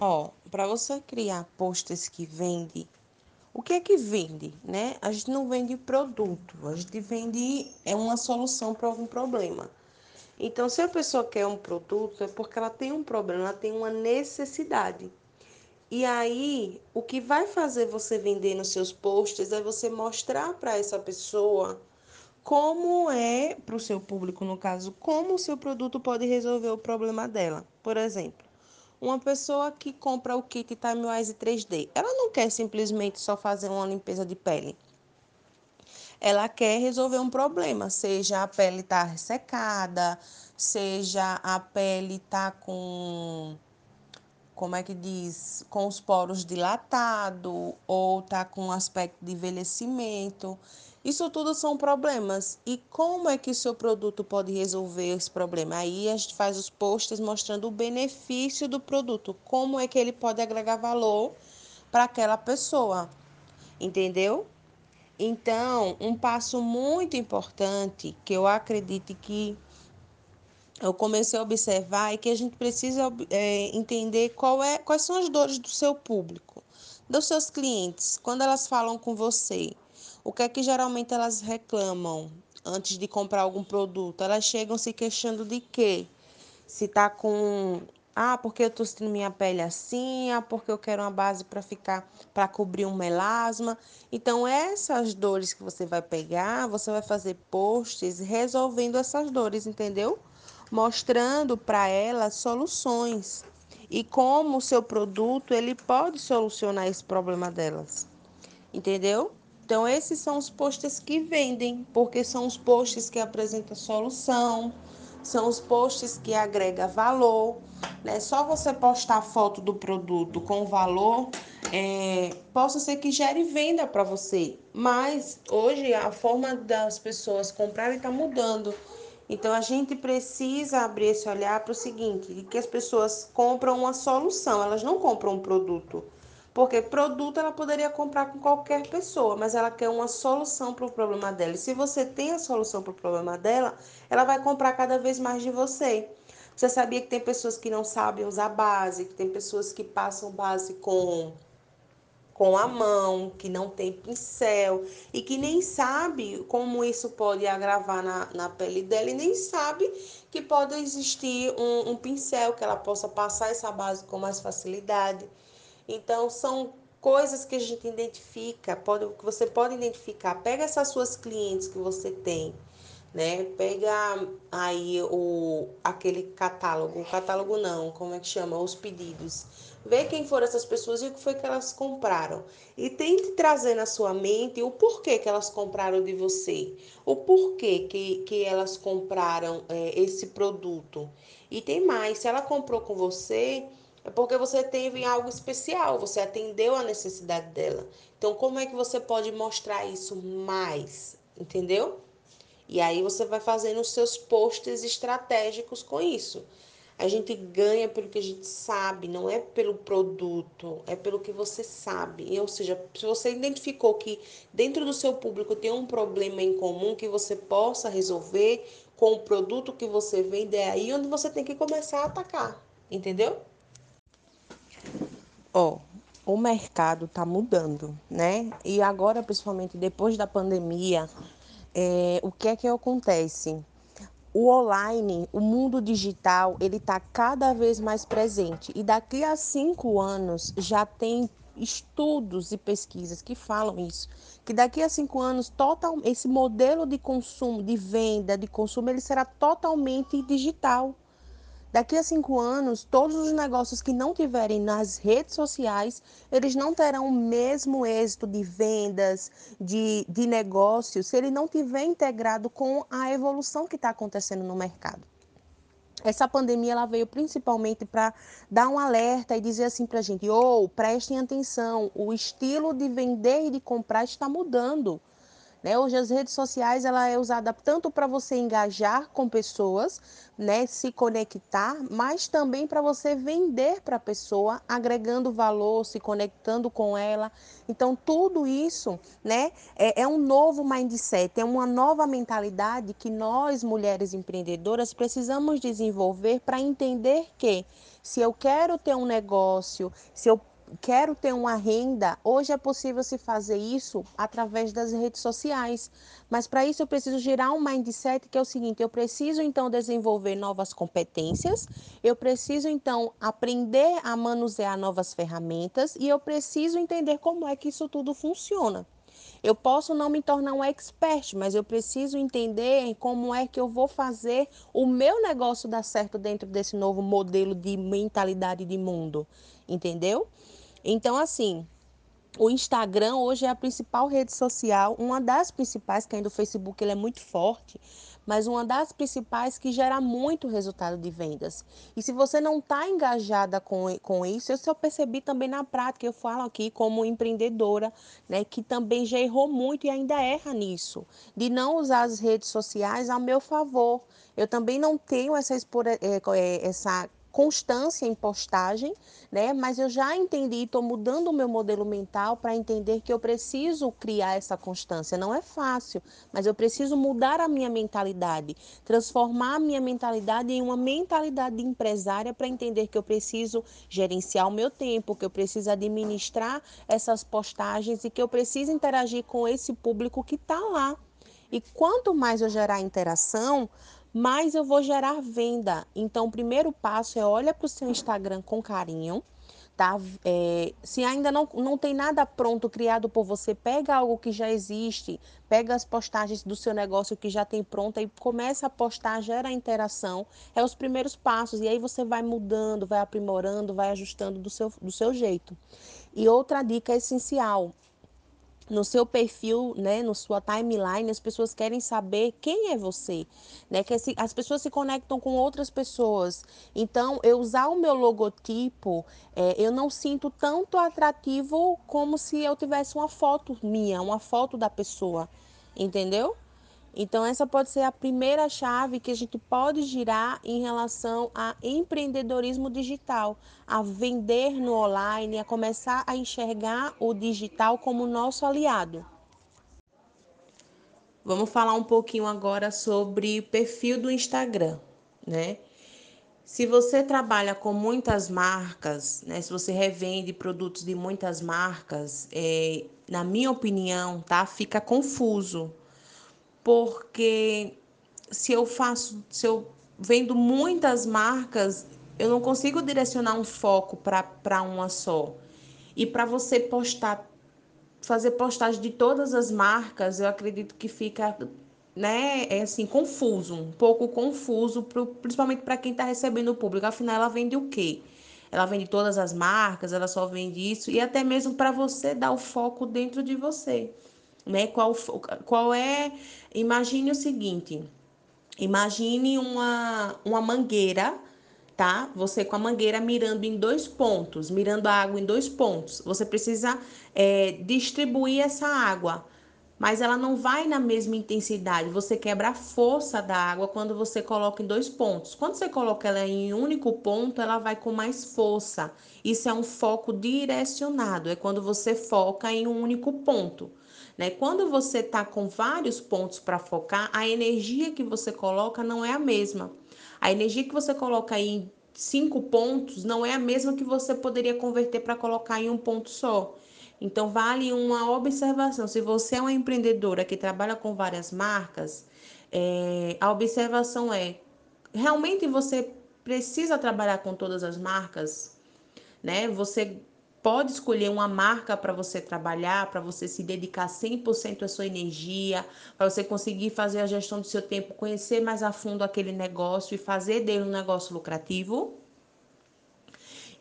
Ó, para você criar posts que vende, o que é que vende, né? A gente não vende produto, a gente vende é uma solução para algum problema. Então, se a pessoa quer um produto, é porque ela tem um problema, ela tem uma necessidade. E aí, o que vai fazer você vender nos seus posts é você mostrar para essa pessoa como é, para o seu público, no caso, como o seu produto pode resolver o problema dela. Por exemplo, uma pessoa que compra o kit Timewise 3D, ela não quer simplesmente só fazer uma limpeza de pele. Ela quer resolver um problema, seja a pele tá ressecada, seja a pele tá com como é que diz, com os poros dilatados ou tá com um aspecto de envelhecimento. Isso tudo são problemas. E como é que o seu produto pode resolver esse problema? Aí a gente faz os posts mostrando o benefício do produto, como é que ele pode agregar valor para aquela pessoa. Entendeu? Então, um passo muito importante que eu acredito que eu comecei a observar é que a gente precisa é, entender qual é, quais são as dores do seu público, dos seus clientes, quando elas falam com você. O que é que geralmente elas reclamam antes de comprar algum produto? Elas chegam se queixando de quê? Se tá com ah, porque eu tô sentindo minha pele assim, ah, porque eu quero uma base para ficar para cobrir um melasma. Então, essas dores que você vai pegar, você vai fazer posts resolvendo essas dores, entendeu? mostrando para ela soluções e como o seu produto ele pode solucionar esse problema delas. Entendeu? Então esses são os posts que vendem, porque são os posts que apresentam solução, são os posts que agrega valor, né? Só você postar foto do produto com valor, é, possa ser que gere venda para você. Mas hoje a forma das pessoas comprarem está mudando. Então a gente precisa abrir esse olhar para o seguinte, que as pessoas compram uma solução, elas não compram um produto. Porque produto ela poderia comprar com qualquer pessoa, mas ela quer uma solução para o problema dela. E se você tem a solução para o problema dela, ela vai comprar cada vez mais de você. Você sabia que tem pessoas que não sabem usar base, que tem pessoas que passam base com com a mão, que não tem pincel e que nem sabe como isso pode agravar na, na pele dela e nem sabe que pode existir um, um pincel que ela possa passar essa base com mais facilidade. Então, são coisas que a gente identifica, pode, que você pode identificar. Pega essas suas clientes que você tem, né? Pega aí o aquele catálogo, catálogo não, como é que chama? Os pedidos. Vê quem foram essas pessoas e o que foi que elas compraram. E tente trazer na sua mente o porquê que elas compraram de você. O porquê que, que elas compraram é, esse produto. E tem mais, se ela comprou com você, é porque você teve algo especial, você atendeu a necessidade dela. Então, como é que você pode mostrar isso mais? Entendeu? E aí você vai fazendo os seus posts estratégicos com isso. A gente ganha pelo que a gente sabe, não é pelo produto, é pelo que você sabe. Ou seja, se você identificou que dentro do seu público tem um problema em comum que você possa resolver com o produto que você vende, é aí onde você tem que começar a atacar, entendeu? Ó, o mercado está mudando, né? E agora, principalmente depois da pandemia, é, o que é que acontece? O online, o mundo digital, ele está cada vez mais presente. E daqui a cinco anos já tem estudos e pesquisas que falam isso, que daqui a cinco anos total, esse modelo de consumo, de venda, de consumo, ele será totalmente digital. Daqui a cinco anos, todos os negócios que não tiverem nas redes sociais, eles não terão o mesmo êxito de vendas, de, de negócio, se ele não tiver integrado com a evolução que está acontecendo no mercado. Essa pandemia ela veio principalmente para dar um alerta e dizer assim para a gente: ou oh, prestem atenção, o estilo de vender e de comprar está mudando. Né? Hoje as redes sociais ela é usada tanto para você engajar com pessoas, né, se conectar, mas também para você vender para a pessoa, agregando valor, se conectando com ela. Então tudo isso, né, é, é um novo mindset, é uma nova mentalidade que nós mulheres empreendedoras precisamos desenvolver para entender que Se eu quero ter um negócio, se eu quero ter uma renda, hoje é possível se fazer isso através das redes sociais. Mas para isso eu preciso gerar um mindset que é o seguinte: eu preciso então desenvolver novas competências, eu preciso então aprender a manusear novas ferramentas e eu preciso entender como é que isso tudo funciona. Eu posso não me tornar um expert, mas eu preciso entender como é que eu vou fazer o meu negócio dar certo dentro desse novo modelo de mentalidade de mundo, entendeu? Então, assim, o Instagram hoje é a principal rede social, uma das principais, que ainda o Facebook ele é muito forte, mas uma das principais que gera muito resultado de vendas. E se você não está engajada com, com isso, eu só percebi também na prática, eu falo aqui como empreendedora, né, que também já errou muito e ainda erra nisso, de não usar as redes sociais a meu favor. Eu também não tenho essa, é, essa constância em postagem, né? Mas eu já entendi, estou mudando o meu modelo mental para entender que eu preciso criar essa constância. Não é fácil, mas eu preciso mudar a minha mentalidade, transformar a minha mentalidade em uma mentalidade de empresária para entender que eu preciso gerenciar o meu tempo, que eu preciso administrar essas postagens e que eu preciso interagir com esse público que está lá. E quanto mais eu gerar interação, mais eu vou gerar venda. Então, o primeiro passo é olha para o seu Instagram com carinho, tá? É, se ainda não, não tem nada pronto criado por você, pega algo que já existe, pega as postagens do seu negócio que já tem pronta e começa a postar, gera interação. É os primeiros passos. E aí você vai mudando, vai aprimorando, vai ajustando do seu, do seu jeito. E outra dica essencial: no seu perfil, né, no sua timeline, as pessoas querem saber quem é você, né? Que as pessoas se conectam com outras pessoas. Então, eu usar o meu logotipo, é, eu não sinto tanto atrativo como se eu tivesse uma foto minha, uma foto da pessoa, entendeu? Então, essa pode ser a primeira chave que a gente pode girar em relação a empreendedorismo digital, a vender no online, a começar a enxergar o digital como nosso aliado. Vamos falar um pouquinho agora sobre perfil do Instagram, né? Se você trabalha com muitas marcas, né? Se você revende produtos de muitas marcas, é, na minha opinião, tá? Fica confuso porque se eu faço, se eu vendo muitas marcas, eu não consigo direcionar um foco para uma só. E para você postar, fazer postagem de todas as marcas, eu acredito que fica, né, é assim, confuso, um pouco confuso, pro, principalmente para quem está recebendo o público. Afinal, ela vende o quê? Ela vende todas as marcas, ela só vende isso, e até mesmo para você dar o foco dentro de você né? Qual, qual é? Imagine o seguinte: imagine uma, uma mangueira, tá? Você com a mangueira mirando em dois pontos, mirando a água em dois pontos. Você precisa é, distribuir essa água mas ela não vai na mesma intensidade. Você quebra a força da água quando você coloca em dois pontos. Quando você coloca ela em um único ponto, ela vai com mais força. Isso é um foco direcionado, é quando você foca em um único ponto. Né? Quando você está com vários pontos para focar, a energia que você coloca não é a mesma. A energia que você coloca em cinco pontos não é a mesma que você poderia converter para colocar em um ponto só. Então, vale uma observação. Se você é uma empreendedora que trabalha com várias marcas, é, a observação é: realmente você precisa trabalhar com todas as marcas? Né? Você pode escolher uma marca para você trabalhar, para você se dedicar 100% à sua energia, para você conseguir fazer a gestão do seu tempo, conhecer mais a fundo aquele negócio e fazer dele um negócio lucrativo.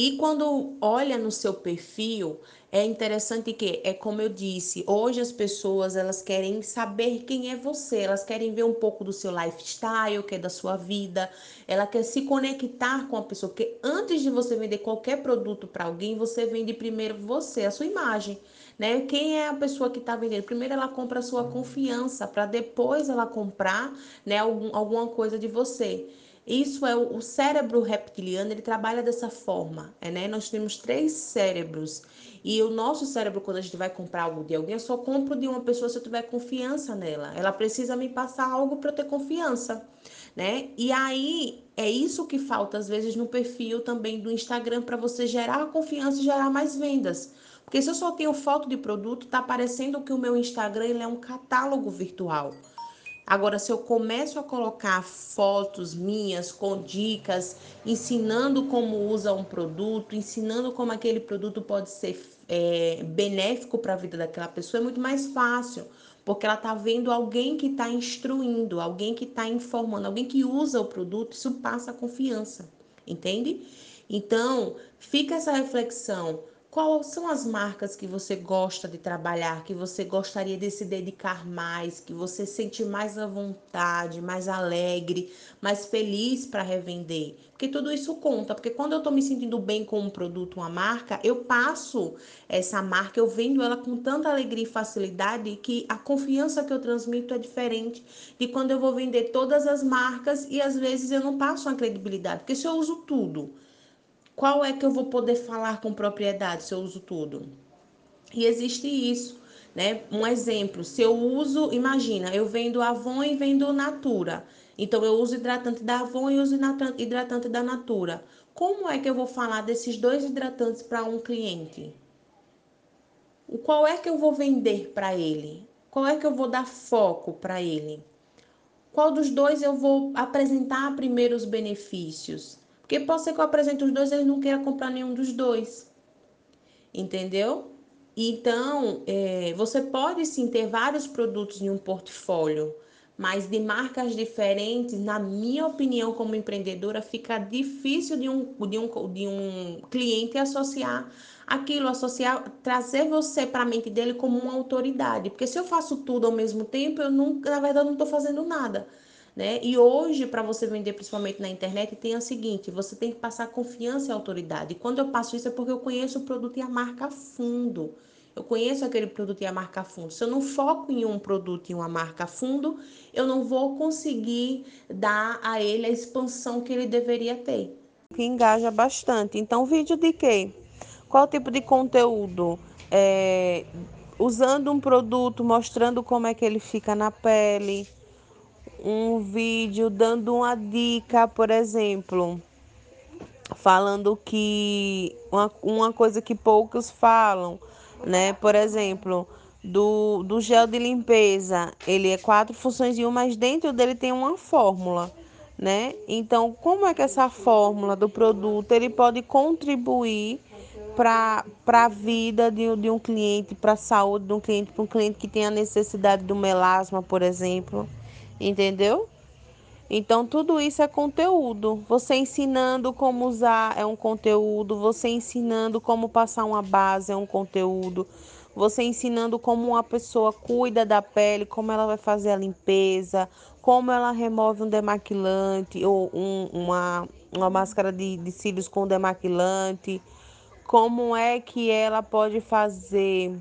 E quando olha no seu perfil, é interessante que é como eu disse, hoje as pessoas elas querem saber quem é você, elas querem ver um pouco do seu lifestyle, que é da sua vida, ela quer se conectar com a pessoa, porque antes de você vender qualquer produto para alguém, você vende primeiro você, a sua imagem. Né? Quem é a pessoa que está vendendo? Primeiro ela compra a sua confiança, para depois ela comprar né, algum, alguma coisa de você. Isso é o, cérebro reptiliano, ele trabalha dessa forma, é, né? Nós temos três cérebros e o nosso cérebro, quando a gente vai comprar algo de alguém, eu só compro de uma pessoa se eu tiver confiança nela. Ela precisa me passar algo para eu ter confiança, né? E aí É isso que falta às vezes no perfil também do Instagram para você gerar confiança e gerar mais vendas. Porque se eu só tenho foto de produto, tá parecendo que o meu Instagram ele é um catálogo virtual. Agora, se eu começo a colocar fotos minhas com dicas, ensinando como usa um produto, ensinando como aquele produto pode ser é, benéfico para a vida daquela pessoa, é muito mais fácil, porque ela está vendo alguém que está instruindo, alguém que está informando, alguém que usa o produto, isso passa confiança, entende? Então, fica essa reflexão. Quais são as marcas que você gosta de trabalhar, que você gostaria de se dedicar mais, que você sente mais à vontade, mais alegre, mais feliz para revender? Porque tudo isso conta, porque quando eu estou me sentindo bem com um produto, uma marca, eu passo essa marca, eu vendo ela com tanta alegria e facilidade que a confiança que eu transmito é diferente de quando eu vou vender todas as marcas e às vezes eu não passo a credibilidade, porque se eu uso tudo, qual é que eu vou poder falar com propriedade se eu uso tudo? E existe isso, né? Um exemplo, se eu uso, imagina, eu vendo Avon e vendo Natura. Então eu uso hidratante da Avon e uso hidratante da Natura. Como é que eu vou falar desses dois hidratantes para um cliente? O qual é que eu vou vender para ele? Qual é que eu vou dar foco para ele? Qual dos dois eu vou apresentar primeiro os benefícios? Porque pode ser que eu apresente os dois e ele não queira comprar nenhum dos dois. Entendeu? Então, é, você pode sim ter vários produtos em um portfólio, mas de marcas diferentes, na minha opinião, como empreendedora, fica difícil de um, de um, de um cliente associar aquilo, associar, trazer você para a mente dele como uma autoridade. Porque se eu faço tudo ao mesmo tempo, eu não, na verdade, não estou fazendo nada. Né? E hoje, para você vender principalmente na internet, tem o seguinte: você tem que passar confiança e autoridade. E quando eu passo isso é porque eu conheço o produto e a marca a fundo. Eu conheço aquele produto e a marca a fundo. Se eu não foco em um produto e uma marca a fundo, eu não vou conseguir dar a ele a expansão que ele deveria ter. Que engaja bastante. Então, vídeo de quê? Qual tipo de conteúdo? É, usando um produto, mostrando como é que ele fica na pele um vídeo dando uma dica, por exemplo, falando que uma, uma coisa que poucos falam, né? Por exemplo, do, do gel de limpeza, ele é quatro funções em um, mas dentro dele tem uma fórmula, né? Então, como é que essa fórmula do produto ele pode contribuir para a vida de, de um cliente, para a saúde de um cliente, para um cliente que tem a necessidade do melasma, por exemplo? Entendeu? Então, tudo isso é conteúdo. Você ensinando como usar é um conteúdo, você ensinando como passar uma base é um conteúdo, você ensinando como uma pessoa cuida da pele, como ela vai fazer a limpeza, como ela remove um demaquilante ou um, uma, uma máscara de, de cílios com demaquilante, como é que ela pode fazer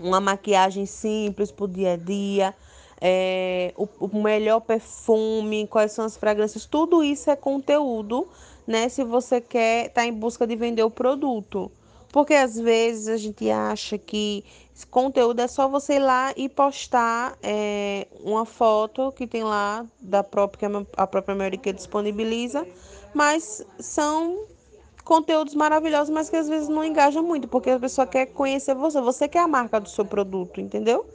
uma maquiagem simples para o dia a dia é, o, o melhor perfume, quais são as fragrâncias, tudo isso é conteúdo, né? Se você quer estar tá em busca de vender o produto. Porque às vezes a gente acha que conteúdo é só você ir lá e postar é, uma foto que tem lá da própria a própria América disponibiliza, mas são conteúdos maravilhosos, mas que às vezes não engajam muito, porque a pessoa quer conhecer você, você quer a marca do seu produto, entendeu?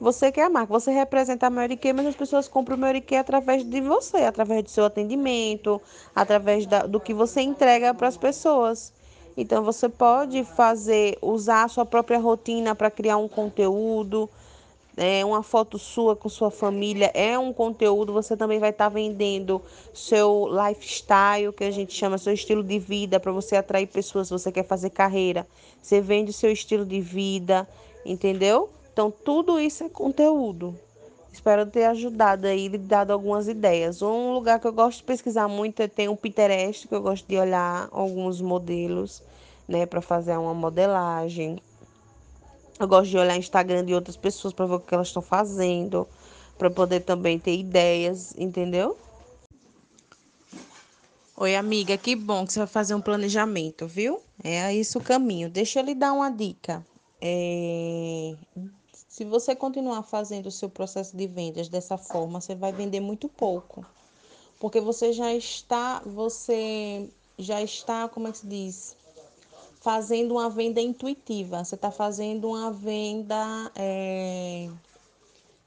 Você que é a marca, você representa a Mary Kay, mas as pessoas compram o Mary Kay através de você, através do seu atendimento, através da, do que você entrega para as pessoas. Então você pode fazer, usar a sua própria rotina para criar um conteúdo, é, uma foto sua com sua família é um conteúdo. Você também vai estar tá vendendo seu lifestyle, que a gente chama seu estilo de vida, para você atrair pessoas. Você quer fazer carreira, você vende seu estilo de vida, entendeu? Então, tudo isso é conteúdo. Espero ter ajudado aí, lhe dado algumas ideias. Um lugar que eu gosto de pesquisar muito é tem o Pinterest, que eu gosto de olhar alguns modelos, né, para fazer uma modelagem. Eu gosto de olhar Instagram de outras pessoas para ver o que elas estão fazendo, para poder também ter ideias, entendeu? Oi, amiga, que bom que você vai fazer um planejamento, viu? É isso o caminho. Deixa eu lhe dar uma dica. É... Se você continuar fazendo o seu processo de vendas dessa forma, você vai vender muito pouco. porque você já está, você já está, como é que se diz? Fazendo uma venda intuitiva, você está fazendo uma venda é,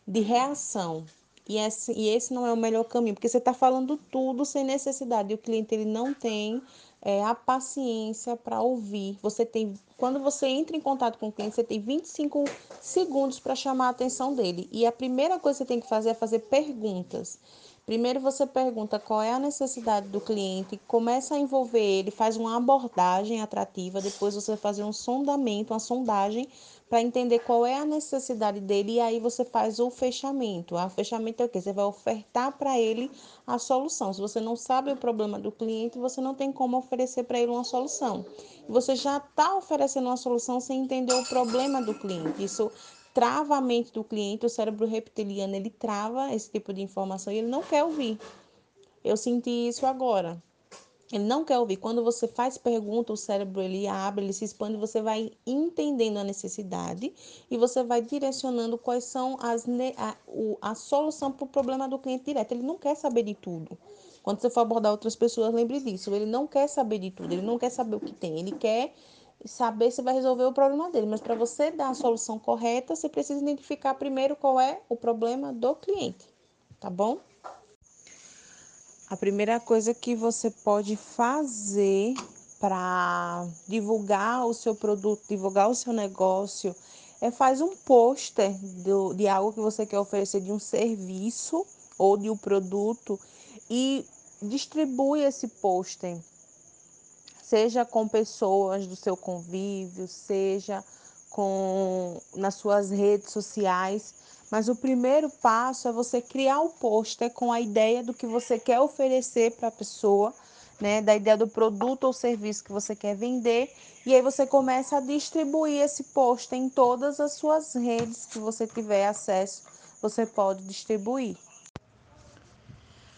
de reação. E esse, e esse não é o melhor caminho, porque você está falando tudo sem necessidade. E o cliente ele não tem é, a paciência para ouvir. Você tem, quando você entra em contato com o cliente, você tem 25 segundos para chamar a atenção dele. E a primeira coisa que você tem que fazer é fazer perguntas. Primeiro você pergunta qual é a necessidade do cliente, começa a envolver ele, faz uma abordagem atrativa, depois você fazer um sondamento, uma sondagem para entender qual é a necessidade dele e aí você faz o fechamento. O fechamento é o que? Você vai ofertar para ele a solução. Se você não sabe o problema do cliente, você não tem como oferecer para ele uma solução. Você já está oferecendo uma solução sem entender o problema do cliente. Isso trava a mente do cliente, o cérebro reptiliano, ele trava esse tipo de informação e ele não quer ouvir. Eu senti isso agora. Ele não quer ouvir. Quando você faz pergunta, o cérebro ele abre, ele se expande, você vai entendendo a necessidade e você vai direcionando quais são as a, a solução para o problema do cliente direto. Ele não quer saber de tudo. Quando você for abordar outras pessoas, lembre disso. Ele não quer saber de tudo, ele não quer saber o que tem, ele quer saber se vai resolver o problema dele. Mas para você dar a solução correta, você precisa identificar primeiro qual é o problema do cliente, tá bom? A primeira coisa que você pode fazer para divulgar o seu produto, divulgar o seu negócio, é faz um pôster de algo que você quer oferecer, de um serviço ou de um produto e distribui esse pôster, seja com pessoas do seu convívio, seja com nas suas redes sociais mas o primeiro passo é você criar o pôster com a ideia do que você quer oferecer para a pessoa, né? Da ideia do produto ou serviço que você quer vender. E aí você começa a distribuir esse pôster em todas as suas redes que você tiver acesso, você pode distribuir.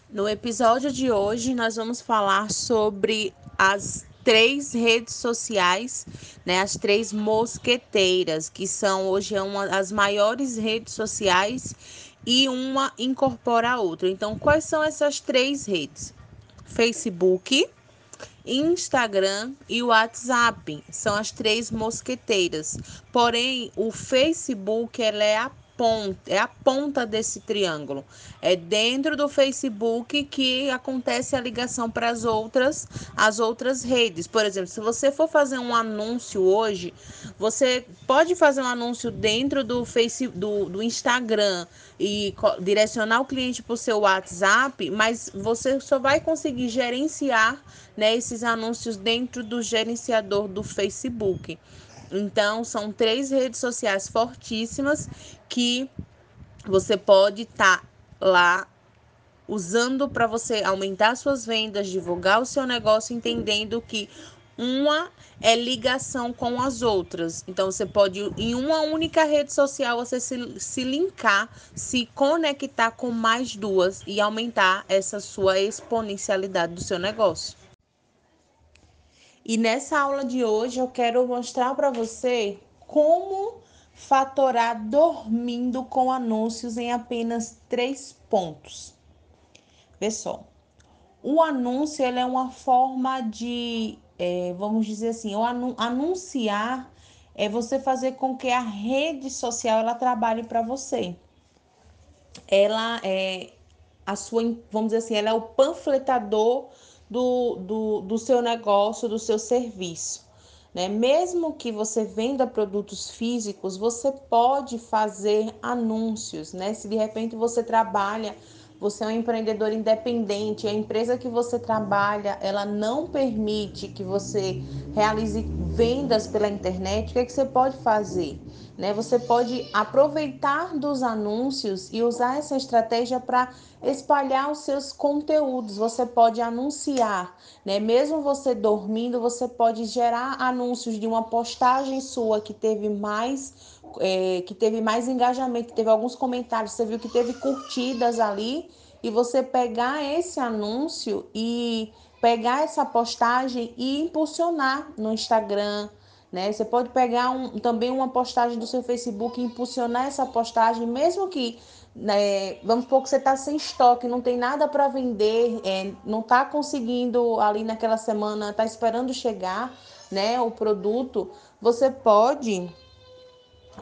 No episódio de hoje, nós vamos falar sobre as três redes sociais, né, as três mosqueteiras, que são hoje uma das maiores redes sociais e uma incorpora a outra. Então, quais são essas três redes? Facebook, Instagram e WhatsApp são as três mosqueteiras. Porém, o Facebook ela é a ponta, é a ponta desse triângulo. É dentro do Facebook que acontece a ligação para as outras, as outras redes. Por exemplo, se você for fazer um anúncio hoje, você pode fazer um anúncio dentro do Facebook, do, do Instagram e direcionar o cliente para o seu WhatsApp, mas você só vai conseguir gerenciar né, esses anúncios dentro do gerenciador do Facebook. Então, são três redes sociais fortíssimas que você pode estar tá lá usando para você aumentar suas vendas, divulgar o seu negócio, entendendo que uma é ligação com as outras. Então você pode em uma única rede social você se, se linkar, se conectar com mais duas e aumentar essa sua exponencialidade do seu negócio. E nessa aula de hoje eu quero mostrar para você como fatorar dormindo com anúncios em apenas três pontos. Vê só, o anúncio é uma forma de, é, vamos dizer assim, anunciar é você fazer com que a rede social ela trabalhe para você. Ela é a sua, vamos dizer assim, ela é o panfletador do, do, do seu negócio, do seu serviço. Né? Mesmo que você venda produtos físicos, você pode fazer anúncios, né? Se de repente você trabalha, você é um empreendedor independente, a empresa que você trabalha, ela não permite que você realize vendas pela internet, o que, é que você pode fazer? Né? Você pode aproveitar dos anúncios e usar essa estratégia para espalhar os seus conteúdos. Você pode anunciar, né? Mesmo você dormindo, você pode gerar anúncios de uma postagem sua que teve mais é, que teve mais engajamento, teve alguns comentários, você viu que teve curtidas ali, e você pegar esse anúncio e pegar essa postagem e impulsionar no Instagram, né? Você pode pegar um, também uma postagem do seu Facebook e impulsionar essa postagem, mesmo que né, vamos supor que você está sem estoque, não tem nada para vender, é, não está conseguindo ali naquela semana, está esperando chegar né, o produto, você pode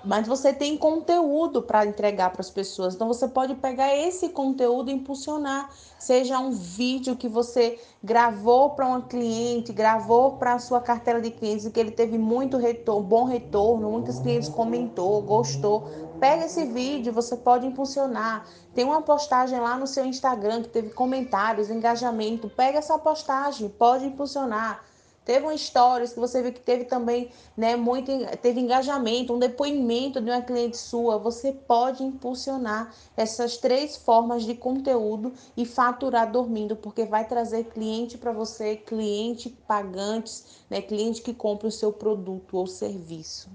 mas você tem conteúdo para entregar para as pessoas. Então você pode pegar esse conteúdo e impulsionar, seja um vídeo que você gravou para uma cliente, gravou para a sua cartela de clientes e que ele teve muito retorno, bom retorno, muitos clientes comentou, gostou. Pega esse vídeo, você pode impulsionar. Tem uma postagem lá no seu Instagram que teve comentários, engajamento. Pega essa postagem, pode impulsionar Teve uma história que você viu que teve também, né, muito, teve engajamento, um depoimento de uma cliente sua. Você pode impulsionar essas três formas de conteúdo e faturar dormindo, porque vai trazer cliente para você, cliente pagantes, né, cliente que compra o seu produto ou serviço.